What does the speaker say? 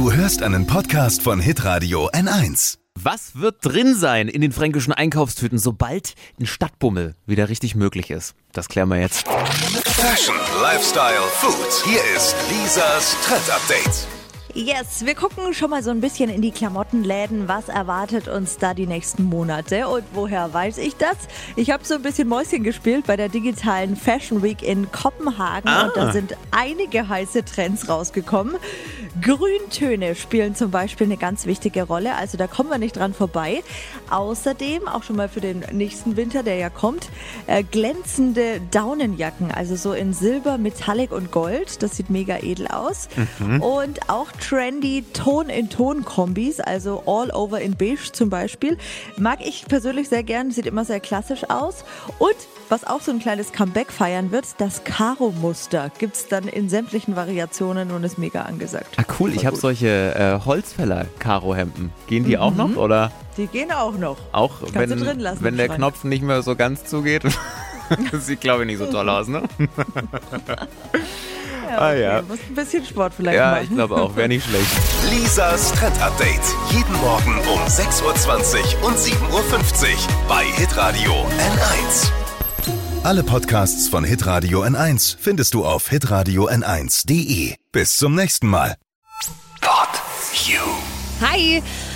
Du hörst einen Podcast von Hitradio N1. Was wird drin sein in den fränkischen Einkaufstüten, sobald ein Stadtbummel wieder richtig möglich ist? Das klären wir jetzt. Fashion, Lifestyle, Food. Hier ist Lisas Trend Update. Yes, wir gucken schon mal so ein bisschen in die Klamottenläden. Was erwartet uns da die nächsten Monate? Und woher weiß ich das? Ich habe so ein bisschen Mäuschen gespielt bei der digitalen Fashion Week in Kopenhagen Ah. und da sind einige heiße Trends rausgekommen. Grüntöne spielen zum Beispiel eine ganz wichtige Rolle, also da kommen wir nicht dran vorbei. Außerdem, auch schon mal für den nächsten Winter, der ja kommt, äh, glänzende Daunenjacken, also so in Silber, Metallic und Gold. Das sieht mega edel aus. Und auch trendy Ton-in-Ton-Kombis, also all over in beige zum Beispiel. Mag ich persönlich sehr gern, sieht immer sehr klassisch aus. Und was auch so ein kleines Comeback feiern wird, das Karo-Muster gibt es dann in sämtlichen Variationen und ist mega angesagt. Ah, cool. Ich habe solche äh, Holzfäller-Karo-Hemden. Gehen die auch noch? Oder Die gehen auch noch. auch, Kannst wenn, drin lassen wenn der Schrank. Knopf nicht mehr so ganz zugeht? das sieht, glaube ich, nicht so toll aus, ne? ah ja. Muss ein bisschen Sport vielleicht Ja, machen. ich glaube auch. Wäre nicht schlecht. Lisas Trend Update. Jeden Morgen um 6.20 Uhr und 7.50 Uhr bei Hitradio N1. Alle Podcasts von Hitradio N1 findest du auf hitradio n1.de. Bis zum nächsten Mal. Pod You. Hi,